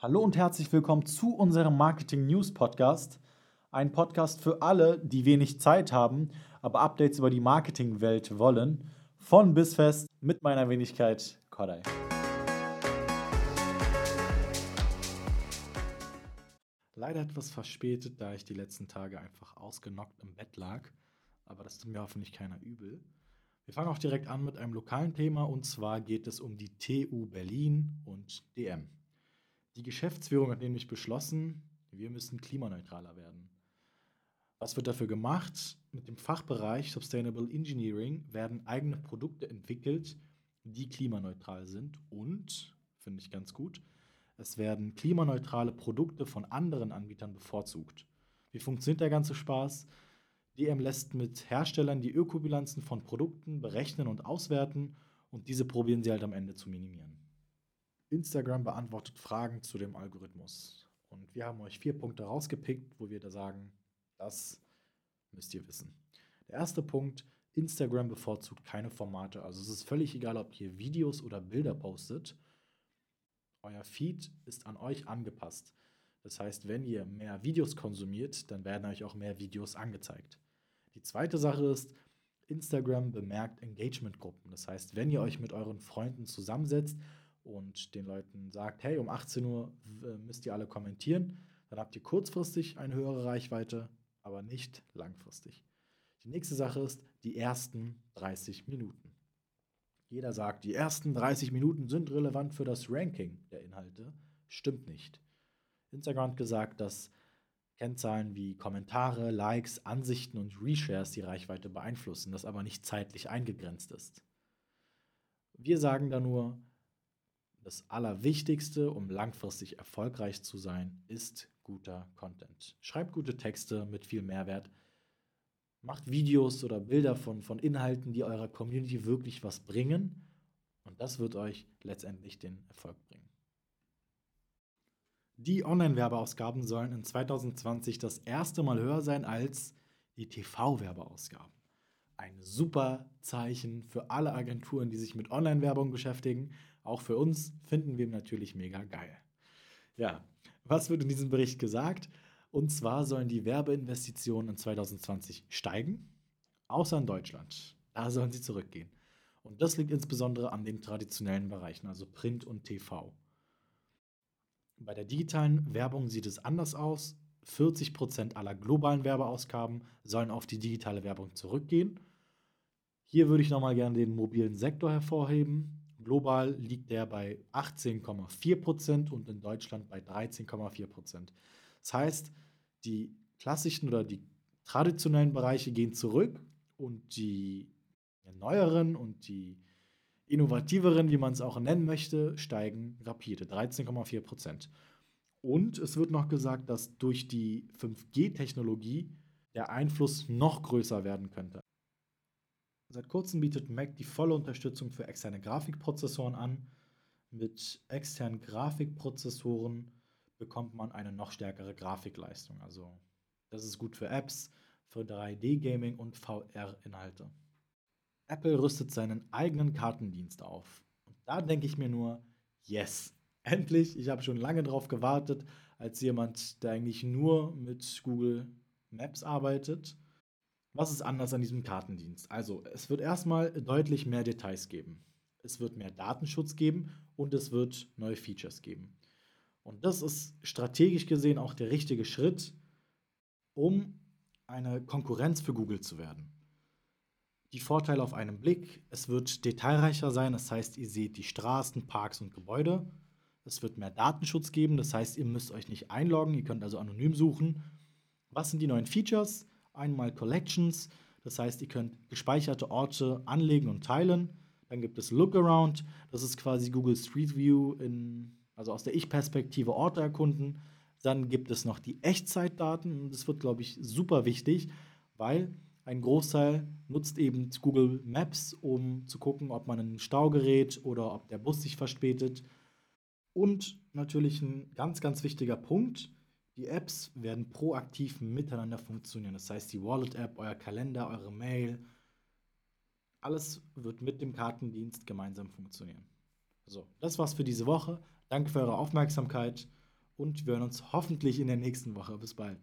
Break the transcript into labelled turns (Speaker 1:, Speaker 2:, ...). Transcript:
Speaker 1: Hallo und herzlich willkommen zu unserem Marketing News Podcast. Ein Podcast für alle, die wenig Zeit haben, aber Updates über die Marketingwelt wollen. Von bis fest mit meiner Wenigkeit Kodai. Leider etwas verspätet, da ich die letzten Tage einfach ausgenockt im Bett lag. Aber das tut mir hoffentlich keiner übel. Wir fangen auch direkt an mit einem lokalen Thema und zwar geht es um die TU Berlin und DM. Die Geschäftsführung hat nämlich beschlossen, wir müssen klimaneutraler werden. Was wird dafür gemacht? Mit dem Fachbereich Sustainable Engineering werden eigene Produkte entwickelt, die klimaneutral sind und, finde ich ganz gut, es werden klimaneutrale Produkte von anderen Anbietern bevorzugt. Wie funktioniert der ganze Spaß? DM lässt mit Herstellern die Ökobilanzen von Produkten berechnen und auswerten und diese probieren sie halt am Ende zu minimieren. Instagram beantwortet Fragen zu dem Algorithmus. Und wir haben euch vier Punkte rausgepickt, wo wir da sagen, das müsst ihr wissen. Der erste Punkt, Instagram bevorzugt keine Formate. Also es ist völlig egal, ob ihr Videos oder Bilder postet. Euer Feed ist an euch angepasst. Das heißt, wenn ihr mehr Videos konsumiert, dann werden euch auch mehr Videos angezeigt. Die zweite Sache ist, Instagram bemerkt Engagement-Gruppen. Das heißt, wenn ihr euch mit euren Freunden zusammensetzt und den Leuten sagt, hey, um 18 Uhr müsst ihr alle kommentieren, dann habt ihr kurzfristig eine höhere Reichweite, aber nicht langfristig. Die nächste Sache ist die ersten 30 Minuten. Jeder sagt, die ersten 30 Minuten sind relevant für das Ranking der Inhalte. Stimmt nicht. Instagram hat gesagt, dass Kennzahlen wie Kommentare, Likes, Ansichten und Reshares die Reichweite beeinflussen, das aber nicht zeitlich eingegrenzt ist. Wir sagen da nur, das Allerwichtigste, um langfristig erfolgreich zu sein, ist guter Content. Schreibt gute Texte mit viel Mehrwert. Macht Videos oder Bilder von, von Inhalten, die eurer Community wirklich was bringen. Und das wird euch letztendlich den Erfolg bringen. Die Online-Werbeausgaben sollen in 2020 das erste Mal höher sein als die TV-Werbeausgaben. Ein super Zeichen für alle Agenturen, die sich mit Online-Werbung beschäftigen auch für uns finden wir natürlich mega geil. Ja, was wird in diesem Bericht gesagt? Und zwar sollen die Werbeinvestitionen in 2020 steigen, außer in Deutschland. Da sollen sie zurückgehen. Und das liegt insbesondere an den traditionellen Bereichen, also Print und TV. Bei der digitalen Werbung sieht es anders aus. 40% aller globalen Werbeausgaben sollen auf die digitale Werbung zurückgehen. Hier würde ich nochmal gerne den mobilen Sektor hervorheben. Global liegt der bei 18,4 Prozent und in Deutschland bei 13,4 Prozent. Das heißt, die klassischen oder die traditionellen Bereiche gehen zurück und die neueren und die innovativeren, wie man es auch nennen möchte, steigen rapide, 13,4 Prozent. Und es wird noch gesagt, dass durch die 5G-Technologie der Einfluss noch größer werden könnte. Seit kurzem bietet Mac die volle Unterstützung für externe Grafikprozessoren an. Mit externen Grafikprozessoren bekommt man eine noch stärkere Grafikleistung. Also das ist gut für Apps, für 3D-Gaming und VR-Inhalte. Apple rüstet seinen eigenen Kartendienst auf. Und da denke ich mir nur, yes, endlich, ich habe schon lange darauf gewartet, als jemand, der eigentlich nur mit Google Maps arbeitet was ist anders an diesem Kartendienst? Also, es wird erstmal deutlich mehr Details geben. Es wird mehr Datenschutz geben und es wird neue Features geben. Und das ist strategisch gesehen auch der richtige Schritt, um eine Konkurrenz für Google zu werden. Die Vorteile auf einen Blick, es wird detailreicher sein, das heißt, ihr seht die Straßen, Parks und Gebäude. Es wird mehr Datenschutz geben, das heißt, ihr müsst euch nicht einloggen, ihr könnt also anonym suchen. Was sind die neuen Features? Einmal Collections, das heißt, ihr könnt gespeicherte Orte anlegen und teilen. Dann gibt es Lookaround, das ist quasi Google Street View, in, also aus der Ich-Perspektive Orte erkunden. Dann gibt es noch die Echtzeitdaten das wird, glaube ich, super wichtig, weil ein Großteil nutzt eben Google Maps, um zu gucken, ob man in einen Stau gerät oder ob der Bus sich verspätet. Und natürlich ein ganz, ganz wichtiger Punkt, die Apps werden proaktiv miteinander funktionieren. Das heißt, die Wallet-App, euer Kalender, eure Mail, alles wird mit dem Kartendienst gemeinsam funktionieren. So, das war's für diese Woche. Danke für eure Aufmerksamkeit und wir hören uns hoffentlich in der nächsten Woche. Bis bald.